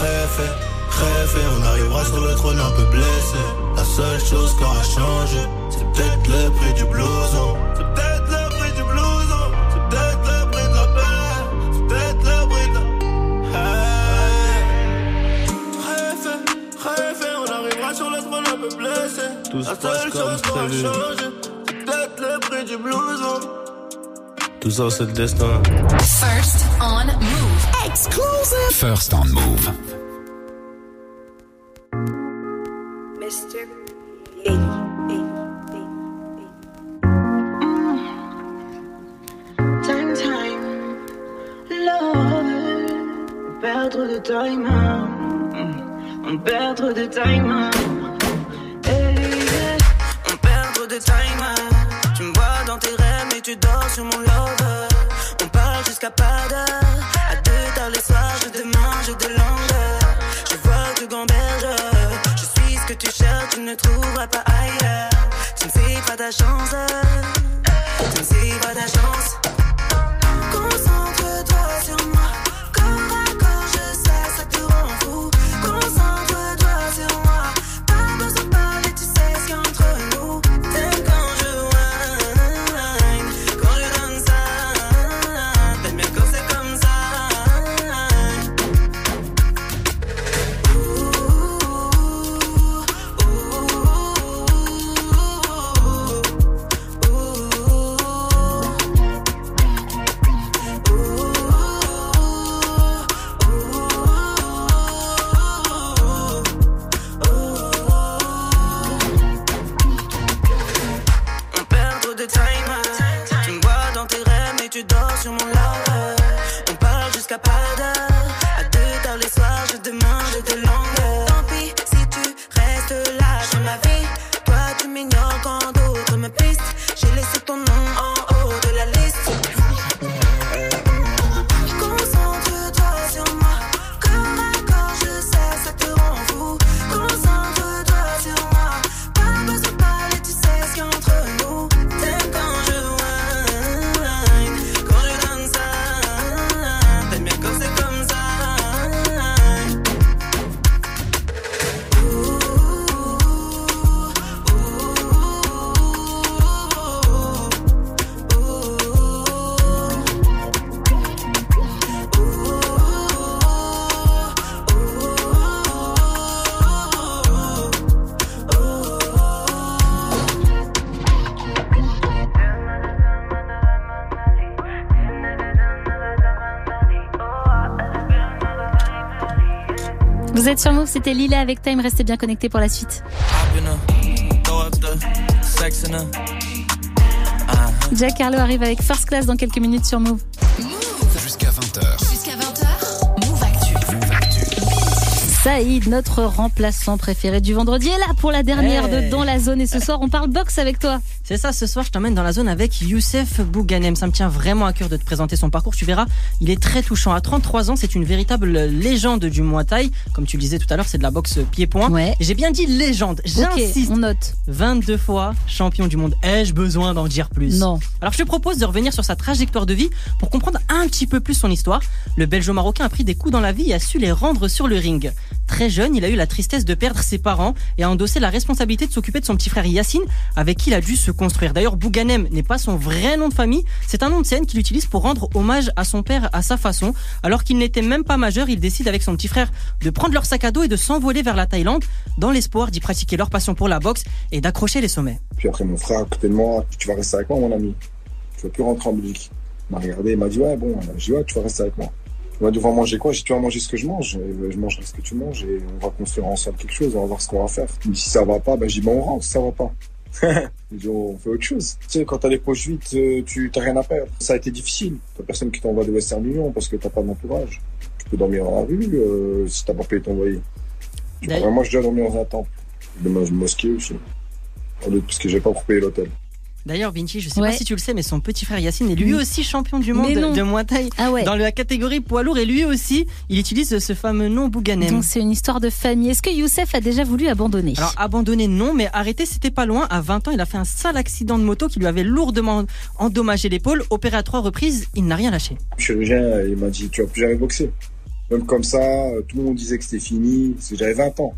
rêve, rêve, on arrivera sur le trône un peu blessé. La seule chose qui aura changé, c'est peut-être le prix du blouson. Tout se La passe seule comme chose qui aura prévu. changé, c'est peut-être le prix du blouson. Tout ça, c'est le destin. First on Move. Exclusive. First on Move. Êtes sur Move, c'était Lila avec Time. Restez bien connectés pour la suite. Jack Harlow arrive avec First Class dans quelques minutes sur Move. Jusqu'à 20h. Jusqu'à 20h, Move Actu. Saïd, notre remplaçant préféré du vendredi, est là pour la dernière Hey. de Dans la zone. Et ce soir, on parle boxe avec toi. C'est ça, ce soir, je t'emmène dans la zone avec Youssef Bouganem. Ça me tient vraiment à cœur de te présenter son parcours. Tu verras, il est très touchant. À 33 ans, c'est une véritable légende du Muay Thai. Comme tu le disais tout à l'heure, c'est de la boxe pied-point. J'ai bien dit légende. J'insiste. on note. 22 fois champion du monde. Ai-je besoin d'en dire plus? Non. Alors, je te propose de revenir sur sa trajectoire de vie pour comprendre un petit peu plus son histoire. Le Belgeo-Marocain a pris des coups dans la vie et a su les rendre sur le ring. Très jeune, il a eu la tristesse de perdre ses parents et a endossé la responsabilité de s'occuper de son petit frère Yacine, avec qui il a dû se construire. D'ailleurs, Bouganem n'est pas son vrai nom de famille, c'est un nom de scène qu'il utilise pour rendre hommage à son père à sa façon. Alors qu'il n'était même pas majeur, il décide avec son petit frère de prendre leur sac à dos et de s'envoler vers la Thaïlande, dans l'espoir d'y pratiquer leur passion pour la boxe et d'accrocher les sommets. Puis après, mon frère à côté de moi, tu vas rester avec moi, mon ami. Tu vas plus rentrer en Belgique. Il m'a regardé, il m'a dit, ouais, bon, j'ai dit, ouais, tu vas rester avec moi. On va manger quoi? Tu vas manger ce que je mange. Et je mangerai ce que tu manges et on va construire ensemble quelque chose, on va voir ce qu'on va faire. Si ça va pas, ben, dis, bon, on rentre, si ça va pas. On fait autre chose. Tu sais, quand t'as les poches vides, euh, tu t'as rien à perdre. Ça a été difficile. T'as personne qui t'envoie de Western Union parce que t'as pas d'entourage. Tu peux dormir dans la rue euh, si t'as pas payé ton loyer. Moi, je dois dormir dans un temple. De ma mosquée aussi. Parce que j'ai pas pour payer l'hôtel. D'ailleurs, Vinci, je sais Ouais. pas si tu le sais, mais son petit frère Yacine est lui aussi champion du monde de Muay Thai Ah ouais. dans la catégorie poids lourd et lui aussi, il utilise ce fameux nom Bouganem. Donc c'est une histoire de famille. Est-ce que Youssef a déjà voulu abandonner? Alors abandonné non, mais arrêté c'était pas loin. À 20 ans, il a fait un sale accident de moto qui lui avait lourdement endommagé l'épaule. Opéré à trois reprises, il n'a rien lâché. Le chirurgien, il m'a dit, tu vas plus jamais boxer. Même comme ça, euh, tout le monde disait que c'était fini. J'avais 20 ans.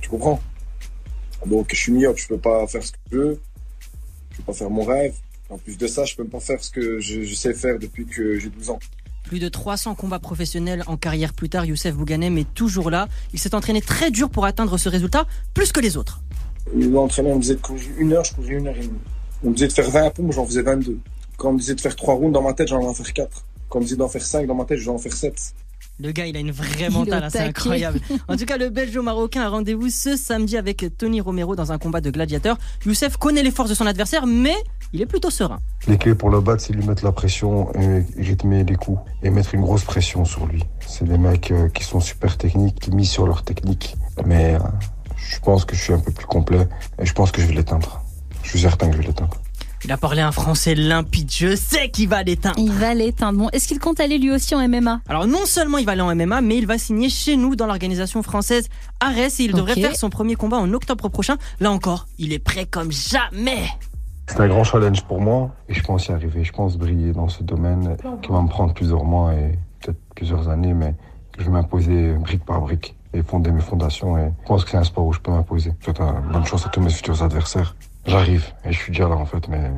Tu comprends? Donc, je suis myope, je peux pas faire ce que je veux. Je peux pas faire mon rêve. En plus de ça, je peux même pas faire ce que je, je sais faire depuis que j'ai 12 ans. Plus de 300 combats professionnels en carrière plus tard, Youssef Bouganem est toujours là. Il s'est entraîné très dur pour atteindre ce résultat, plus que les autres. L'entraîneur me disait de courir une heure, je courais une heure et demie. On me disait de faire 20 pompes, j'en faisais 22. Quand on me disait de faire 3 rounds dans ma tête, j'en en faire 4. Quand on me disait d'en faire 5 dans ma tête, j'en en faire 7. Le gars, il a une vraie mentale, c'est incroyable. En tout cas, le Belgeo-Marocain a rendez-vous ce samedi avec Tony Romero dans un combat de gladiateurs. Youssef connaît les forces de son adversaire, mais il est plutôt serein. Les clés pour le battre, c'est lui mettre la pression et rythmer les coups et mettre une grosse pression sur lui. C'est des mecs euh, qui sont super techniques, qui misent sur leur technique. Mais euh, je pense que je suis un peu plus complet et je pense que je vais l'éteindre. Je suis certain que je vais l'éteindre. Il a parlé un français limpide, je sais qu'il va l'éteindre. Il va l'éteindre. Bon, est-ce qu'il compte aller lui aussi en MMA Alors non seulement il va aller en MMA, mais il va signer chez nous dans l'organisation française Ares et il devrait faire son premier combat en octobre prochain. Là encore, il est prêt comme jamais. C'est un grand challenge pour moi et je pense y arriver. Je pense briller dans ce domaine qui va me prendre plusieurs mois et peut-être plusieurs années, mais je vais m'imposer brique par brique et fonder mes fondations. Et je pense que c'est un sport où je peux m'imposer. Je souhaite bonne chance à tous mes futurs adversaires. J'arrive et je suis déjà là en fait, mais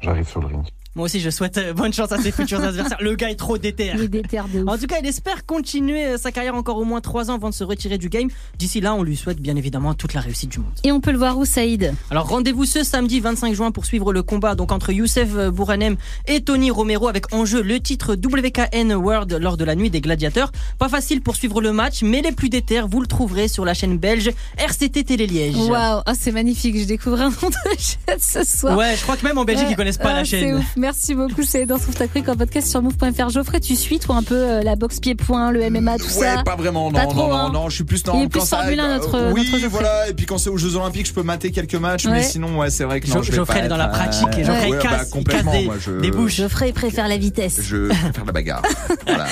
j'arrive sur le ring. Moi aussi, je souhaite euh, bonne chance à ses futurs adversaires. Le gars est trop déter. Il est déter de ouf. En tout cas, il espère continuer euh, sa carrière encore au moins 3 ans avant de se retirer du game. D'ici là, on lui souhaite bien évidemment toute la réussite du monde. Et on peut le voir où, Saïd? Alors rendez-vous ce samedi 25 juin pour suivre le combat donc entre Youssef Bouranem et Tony Romero avec en jeu le titre WKN World lors de la nuit des gladiateurs. Pas facile pour suivre le match, mais les plus déter, vous le trouverez sur la chaîne belge RCT Télé Liège. Waouh, ah, c'est magnifique. Je découvre un nom de chaîne ce soir. Ouais, je crois que même en Belgique, Ouais. ils connaissent pas Ah, la c'est chaîne. Merci beaucoup, Saïd. On retrouve ta chronique en podcast sur move.fr. Geoffrey, tu suis, toi, un peu euh, la boxe pied-point, le MMA, tout Ouais, ça pas vraiment, non, Pas non, trop, non, hein. non, je suis plus dans Il est plus quand ça- Formule 1, notre- euh, Oui, notre Geoffrey. voilà, et puis quand c'est aux Jeux Olympiques, je peux mater quelques matchs, Ouais. mais sinon, ouais, c'est vrai que non, je vais Geoffrey pas est dans la pratique et Geoffrey ouais, casse- bah, complètement, casse des- moi, je... des bouches. Geoffrey, préfère la vitesse. Je préfère la bagarre. voilà.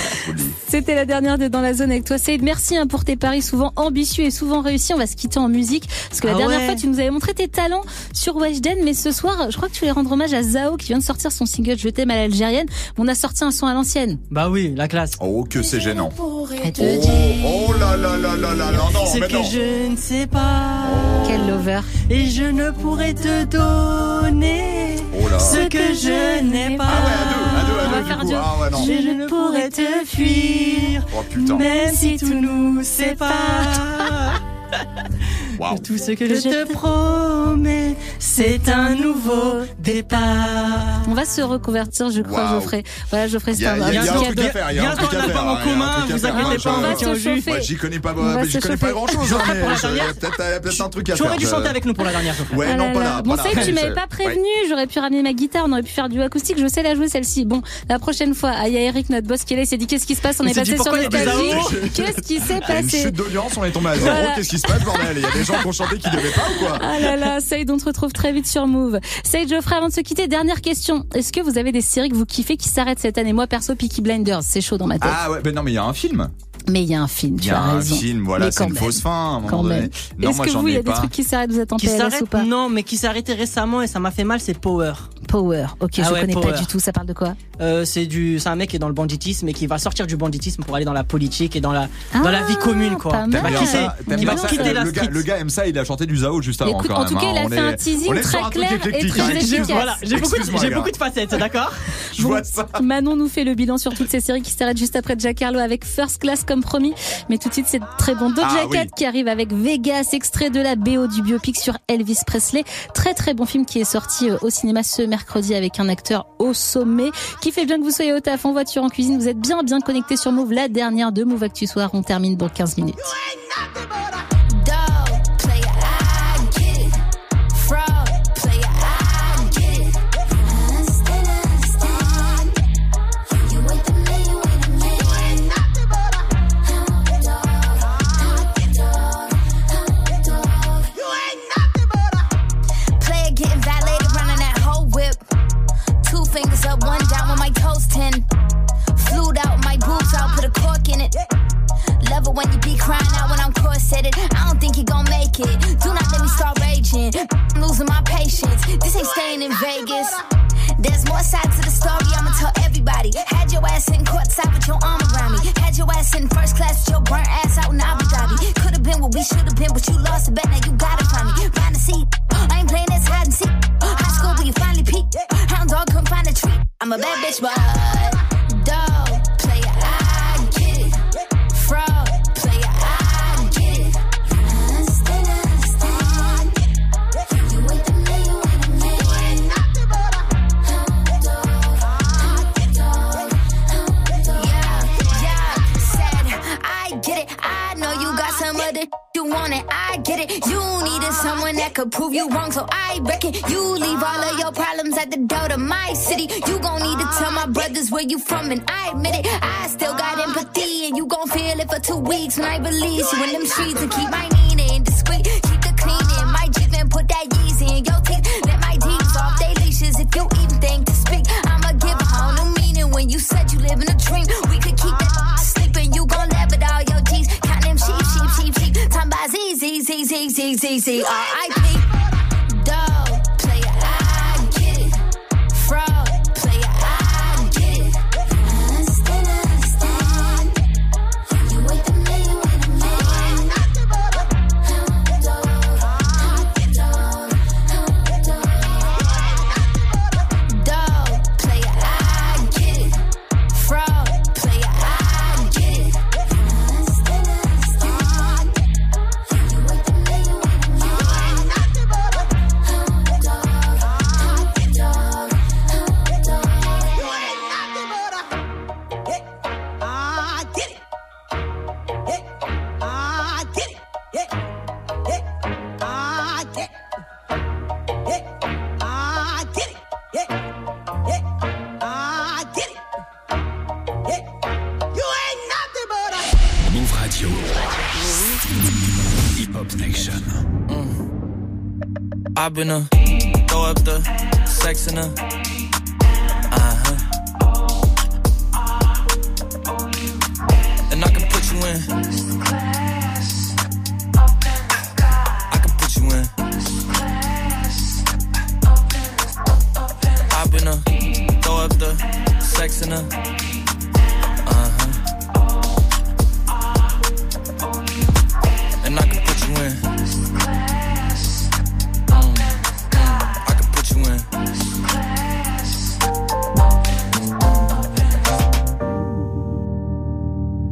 C'était la dernière de Dans la zone avec toi, Saïd. Merci hein, pour tes paris souvent ambitieux et souvent réussis. On va se quitter en musique. Parce que la Ah dernière ouais. fois, tu nous avais montré tes talents sur Weshden. Mais ce soir, je crois que tu voulais rendre hommage à Zao qui vient de sortir son single Je t'aime à l'algérienne. On a sorti un son à l'ancienne. Bah oui, la classe. Oh, que c'est gênant. Oh, oh là là là là là là, non, mais que non. je ne sais pas. Quel lover. Et je ne pourrais te donner Oh là. ce que je n'ai pas. À deux, à On va deux, faire du coup. Dieu. Ah ouais, non. Je ne pourrais te fuir. Oh putain. Même si tout nous sépare. Waouh. Tout ce que je te promets, c'est un nouveau départ. On va se reconvertir, je crois. Geoffrey. Voilà, Geoffrey, Il y c'est a, un, il y a- il y a un truc cadeau. à faire, il y a un truc à faire. en il y a un commun, truc à vous faire. inquiétez pas, on va je- se chauffer. Moi, j'y connais pas, grand chose, il y a peut-être il y a peut-être un truc à Tu faire. aurais dû je- chanter avec nous pour la dernière, Geoffrey. Ouais, Ah non, pas là. Bon, pas c'est que tu m'avais Ouais. pas prévenu, j'aurais pu ramener ma guitare, on aurait pu faire du acoustique, je sais la jouer celle-ci. Bon, la prochaine fois, il y a Eric, notre boss qui est là, il s'est dit qu'est-ce qui se passe, on est passé sur amours Qu'est-ce qui s'est Il y a une passé? chute d'audience, on est tombé à zéro. Qu'est-ce qui se passe, bordel? Il y a des gens qui ont chanté qui devaient pas ou quoi Ah là là, Saïd, on te retrouve très vite sur Move. Saïd Geoffrey, avant de se quitter, dernière question. Est-ce que vous avez des séries que vous kiffez qui s'arrêtent cette année? Moi, perso, Peaky Blinders, c'est chaud dans ma tête. Ah ouais, ben non, mais il y a un film. Mais il y a un film, Il tu y a as un raison. film, voilà, c'est une même. fausse fin. à un même. Non, Est-ce moi que vous, il y a des pas. trucs qui s'arrêtent, vous êtes en Qui PLS ou pas Non, mais qui s'est arrêté récemment et ça m'a fait mal, c'est Power. Power, ok, Ah je ouais, connais Power. pas du tout, ça parle de quoi Euh, c'est du, c'est un mec qui est dans le banditisme et qui va sortir du banditisme pour aller dans la politique et dans la, dans la vie commune, quoi. pas mal. ça T'aimes qui bien va ça quitter la le, gars, le gars aime ça, il a chanté du Zao juste avant Écoute, quand en tout cas, hein. il a fait un teasing on est sur très un truc clair et très hein. efficace. Voilà, j'ai beaucoup, de facettes, d'accord Je vois ça. Manon nous fait le bilan sur toutes ces séries qui s'arrêtent juste après Jack Harlow avec First Class comme promis. Mais tout de suite, c'est très bon. Doja Ah, Cat oui. qui arrive avec Vegas, extrait de la BO du biopic sur Elvis Presley. Très très bon film qui est sorti euh, au cinéma ce mercredi avec un acteur au sommet qui fait bien que vous soyez au taf, en voiture, en cuisine. Vous êtes bien bien connectés sur Move. La dernière de Move Actu Soir. On termine dans 15 minutes. Love it when you be crying out when I'm corseted. I don't think you gon' make it. Do not let me start raging. I'm losing my patience. This ain't staying in Vegas. There's more sides to the story, I'ma tell everybody. Had your ass sitting courtside with your arm around me. Had your ass in first class with your burnt ass out in Abu Dhabi. Could've been what we should've been, but you lost a bet, now you gotta find me. Find a seat. I ain't playing this hide and seek. High school where you finally peaked. Hound dog couldn't find a treat. I'm a bad bitch, but dog you want it. I get it. You needed someone that could prove you wrong, so I reckon you leave all of your problems at the door to my city. You gon' need to tell my brothers where you from, and I admit it. I still got empathy, and you gon' feel it for two weeks when I release you in them streets and keep my meaning discreet. Keep the cleaning, my Jeep and put that T Z R I've been a throw up the sex in a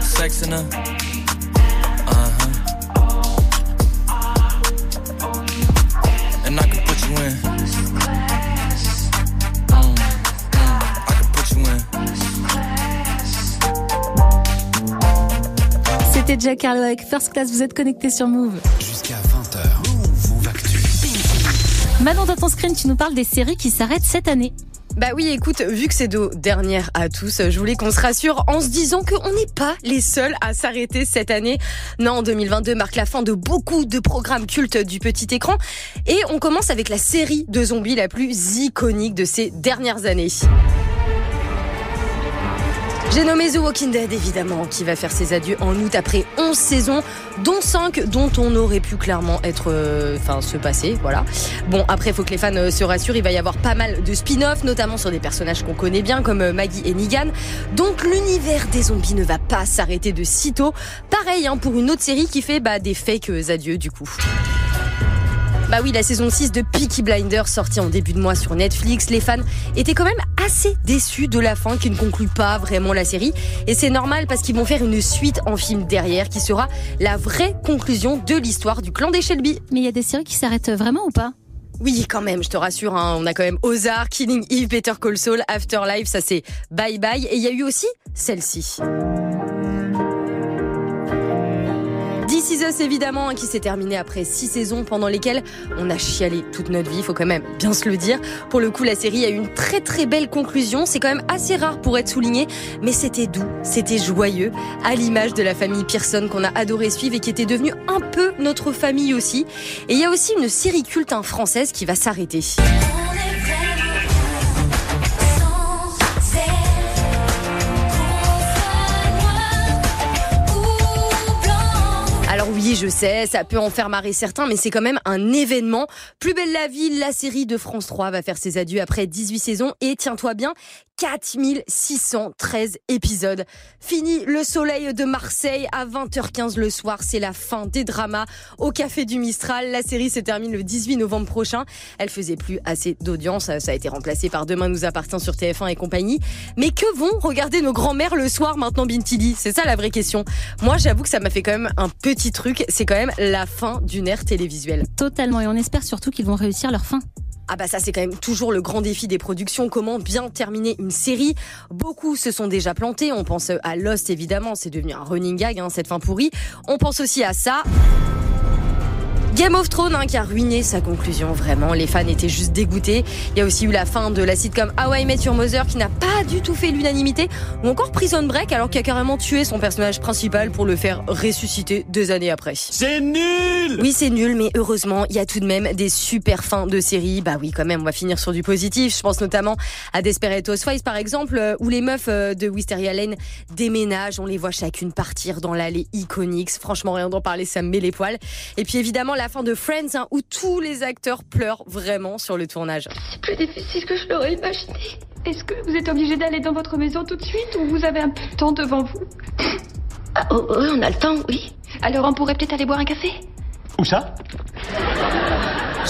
sex in. Uh-huh. And I can put you in. Mm, mm, I can put you in. C'était Jack Harlow avec First Class. Vous êtes connectés sur Move. Jusqu'à 20h. Move Actu. Manon, dans ton screen, tu nous parles des séries qui s'arrêtent cette année. Bah oui, écoute, vu que c'est nos dernières à tous, je voulais qu'on se rassure en se disant qu'on n'est pas les seuls à s'arrêter cette année. Non, 2022 marque la fin de beaucoup de programmes cultes du petit écran. Et on commence avec la série de zombies la plus iconique de ces dernières années. J'ai nommé The Walking Dead, évidemment, qui va faire ses adieux en août après 11 saisons, dont 5 dont on aurait pu clairement être, euh, enfin, se passer, voilà. Bon, après, faut que les fans euh, se rassurent, il va y avoir pas mal de spin-off, notamment sur des personnages qu'on connaît bien, comme euh, Maggie et Negan. Donc, l'univers des zombies ne va pas s'arrêter de sitôt. Pareil, hein, pour une autre série qui fait, bah, des fakes adieux, du coup. Bah oui, la saison 6 de Peaky Blinders sortie en début de mois sur Netflix, les fans étaient quand même assez déçus de la fin qui ne conclut pas vraiment la série. Et c'est normal parce qu'ils vont faire une suite en film derrière qui sera la vraie conclusion de l'histoire du clan des Shelby. Mais il y a des séries qui s'arrêtent vraiment ou pas? Oui, quand même, je te rassure, hein, on a quand même Ozark, Killing Eve, Better Call Saul, Afterlife, ça c'est bye bye. Et il y a eu aussi celle-ci. This Is évidemment, qui s'est terminé après six saisons pendant lesquelles on a chialé toute notre vie, faut quand même bien se le dire. Pour le coup, la série a eu une très très belle conclusion, c'est quand même assez rare pour être souligné, mais c'était doux, c'était joyeux, à l'image de la famille Pearson qu'on a adoré suivre et qui était devenue un peu notre famille aussi. Et il y a aussi une série culte hein, française qui va s'arrêter. Ça peut en faire marrer certains, mais c'est quand même un événement. Plus belle la vie, la série de France 3 va faire ses adieux après 18 saisons et tiens-toi bien, 4613 épisodes. Fini le soleil de Marseille à 20h15 le soir, c'est la fin des dramas au Café du Mistral. La série se termine le 18 novembre prochain. Elle faisait plus assez d'audience, ça a été remplacé par Demain nous appartient sur TF1 et compagnie. Mais que vont regarder nos grands-mères le soir maintenant Bintili? C'est ça la vraie question. Moi, j'avoue que ça m'a fait quand même un petit truc, c'est quand même la fin d'une ère télévisuelle. Totalement, et on espère surtout qu'ils vont réussir leur fin. Ah bah ça c'est quand même toujours le grand défi des productions, comment bien terminer une série? Beaucoup se sont déjà plantés, on pense à Lost évidemment, c'est devenu un running gag hein, cette fin pourrie. On pense aussi à ça. Game of Thrones hein, qui a ruiné sa conclusion, vraiment. Les fans étaient juste dégoûtés. Il y a aussi eu la fin de la sitcom How I Met Your Mother qui n'a pas du tout fait l'unanimité. Ou encore Prison Break alors qu'il a carrément tué son personnage principal pour le faire ressusciter deux années après. C'est nul Oui, c'est nul, mais heureusement, il y a tout de même des super fins de série. Bah oui, quand même, on va finir sur du positif. Je pense notamment à Desperate Housewives, par exemple, euh, où les meufs euh, de Wisteria Lane déménagent. On les voit chacune partir dans l'allée iconique. Franchement, rien d'en parler, ça me met les poils. Et puis évidemment, la fin de Friends, hein, où tous les acteurs pleurent vraiment sur le tournage. C'est plus difficile que je l'aurais imaginé. Est-ce que vous êtes obligé d'aller dans votre maison tout de suite ou vous avez un peu de temps devant vous? Ah, oh, oh, on a le temps, oui. Alors on pourrait peut-être aller boire un café? Où ça?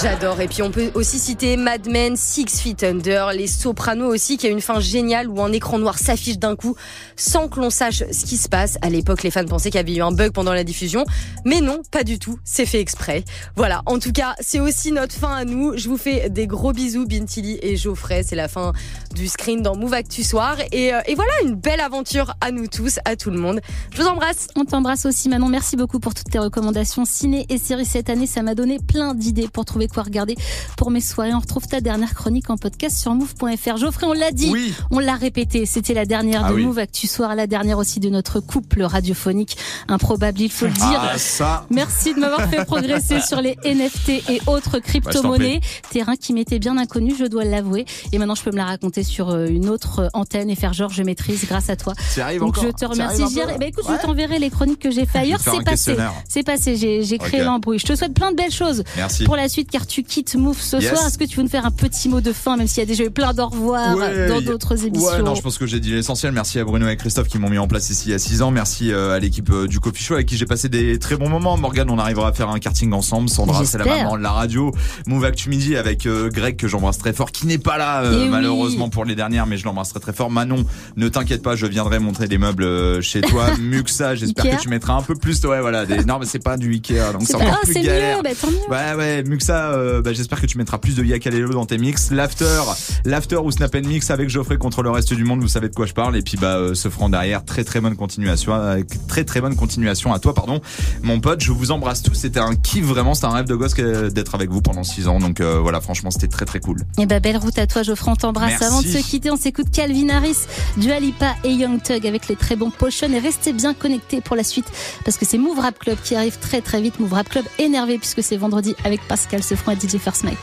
J'adore. Et puis on peut aussi citer Mad Men, Six Feet Under, Les Sopranos aussi, qui a une fin géniale où un écran noir s'affiche d'un coup sans que l'on sache ce qui se passe. À l'époque, les fans pensaient qu'il y avait eu un bug pendant la diffusion. Mais non, pas du tout. C'est fait exprès. Voilà. En tout cas, c'est aussi notre fin à nous. Je vous fais des gros bisous, Bintili et Geoffrey. C'est la fin du screen dans Move Actu Soir. Et, euh, et voilà, une belle aventure à nous tous, à tout le monde. Je vous embrasse. On t'embrasse aussi, Manon. Merci beaucoup pour toutes tes recommandations ciné et séries cette année. Ça m'a donné plein d'idées pour trouver quoi regarder pour mes soirées. On retrouve ta dernière chronique en podcast sur move.fr. Geoffrey, on l'a dit, Oui. on l'a répété. C'était la dernière Ah de oui. Move Actu Soir, la dernière aussi de notre couple radiophonique improbable, il faut le dire. Ah, ça. Merci de m'avoir fait progresser sur les NFT et autres crypto-monnaies. Terrain qui m'était bien inconnu, je dois l'avouer. Et maintenant, je peux me la raconter sur euh, une autre euh, antenne et faire genre je maîtrise grâce à toi. Donc encore je te remercie. Bah, écoute, Ouais. je t'enverrai les chroniques que j'ai fait ailleurs. C'est passé. C'est passé. J'ai créé Ok. L'embrouille. Je te souhaite plein de belles choses Merci. pour la suite car tu quittes Move ce Yes. soir. Est-ce que tu veux nous faire un petit mot de fin, même s'il y a déjà eu plein d'au revoir Ouais, dans d'autres émissions? Ouais, non, je pense que j'ai dit l'essentiel. Merci à Bruno et Christophe qui m'ont mis en place ici il y a 6 ans. Merci euh, à l'équipe euh, du Coffee Show avec qui j'ai passé des très bons moments. Morgane, on arrivera à faire un karting ensemble. Sandra, c'est la maman de la radio. Move Actu Midi avec euh, Greg que j'embrasse très fort, qui n'est pas là euh, Eh oui. malheureusement pour les dernières, mais je l'embrasse très très fort. Manon, ne t'inquiète pas, je viendrai montrer des meubles chez toi. Muxa, j'espère que tu mettras un peu plus. Ouais, voilà. Des... Non, mais c'est pas du Ikea, donc plus c'est mieux, bah, tant mieux. Ouais, ouais, Muxa, euh, bah, j'espère que tu mettras plus de Yakalelo dans tes mix. L'after, l'after ou Snap and Mix avec Geoffrey contre le reste du monde, vous savez de quoi je parle. Et puis, bah, euh, ce franc derrière, très très bonne continuation, euh, très très bonne continuation à toi, pardon. Mon pote, je vous embrasse tous. C'était un kiff vraiment, c'était un rêve de gosse d'être avec vous pendant 6 ans. Donc, euh, voilà, franchement, c'était très très cool. Et bah, belle route à toi, Geoffrey. On t'embrasse. Avant de se quitter, on s'écoute Calvin Harris, Dua Lipa et Young Thug avec les très bons Potion. Et restez bien connectés pour la suite parce que c'est Move Rap Club qui arrive très très vite. Move Rap Club énervé puisque c'est vendredi avec Pascal Sefranc et DJ First Mike.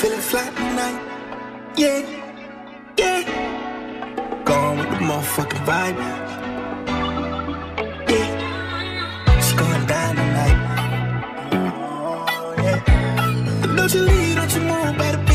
Feeling flat tonight. Yeah. Yeah. Gone with the motherfucking vibe. Yeah. It's going down tonight. Oh. Don't you leave, don't you move, better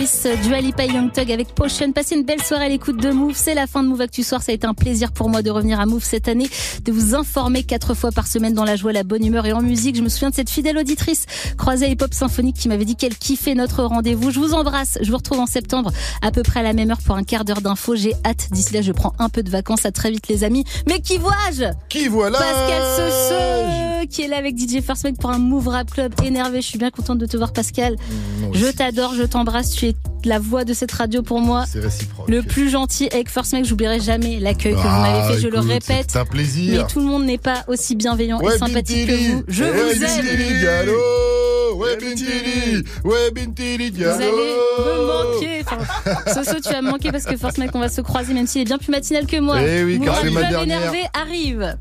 Calvin Harris, Dua Lipa et Young Thug avec Potion. Passez une belle soirée à l'écoute de Move. C'est la fin de Move Actu Soir. Ça a été un plaisir pour moi de revenir à Move cette année, de vous informer quatre fois par semaine dans la joie, la bonne humeur et en musique. Je me souviens de cette fidèle auditrice croisée hip hop symphonique qui m'avait dit qu'elle kiffait notre rendez-vous. Je vous embrasse. Je vous retrouve en septembre à peu près à la même heure pour un quart d'heure d'infos. J'ai hâte. D'ici là, je prends un peu de vacances. À très vite, les amis. Mais qui vois-je? Qui voilà? Pascal Soso, qui est là avec DJ First Mike pour un Move Rap Club énervé. Je suis bien contente de te voir, Pascal. Je t'adore, je t'embrasse. Tu es la voix de cette radio pour moi. C'est réciproque. Le plus gentil avec First Mike, j'oublierai jamais l'accueil que vous Ah, m'avez fait. Je le répète. C'est un plaisir. Mais tout le monde n'est pas aussi bienveillant et sympathique que vous. Je Ouais, vous Bintili, aime. Diallo. Ouais, Bintili. Ouais, Bintili, Vous allez me manquer. Enfin, Soso, tu vas me manquer parce que First Mike, on va se croiser, même s'il est bien plus matinal que moi. Eh oui, c'est ma dernière. énervé arrive.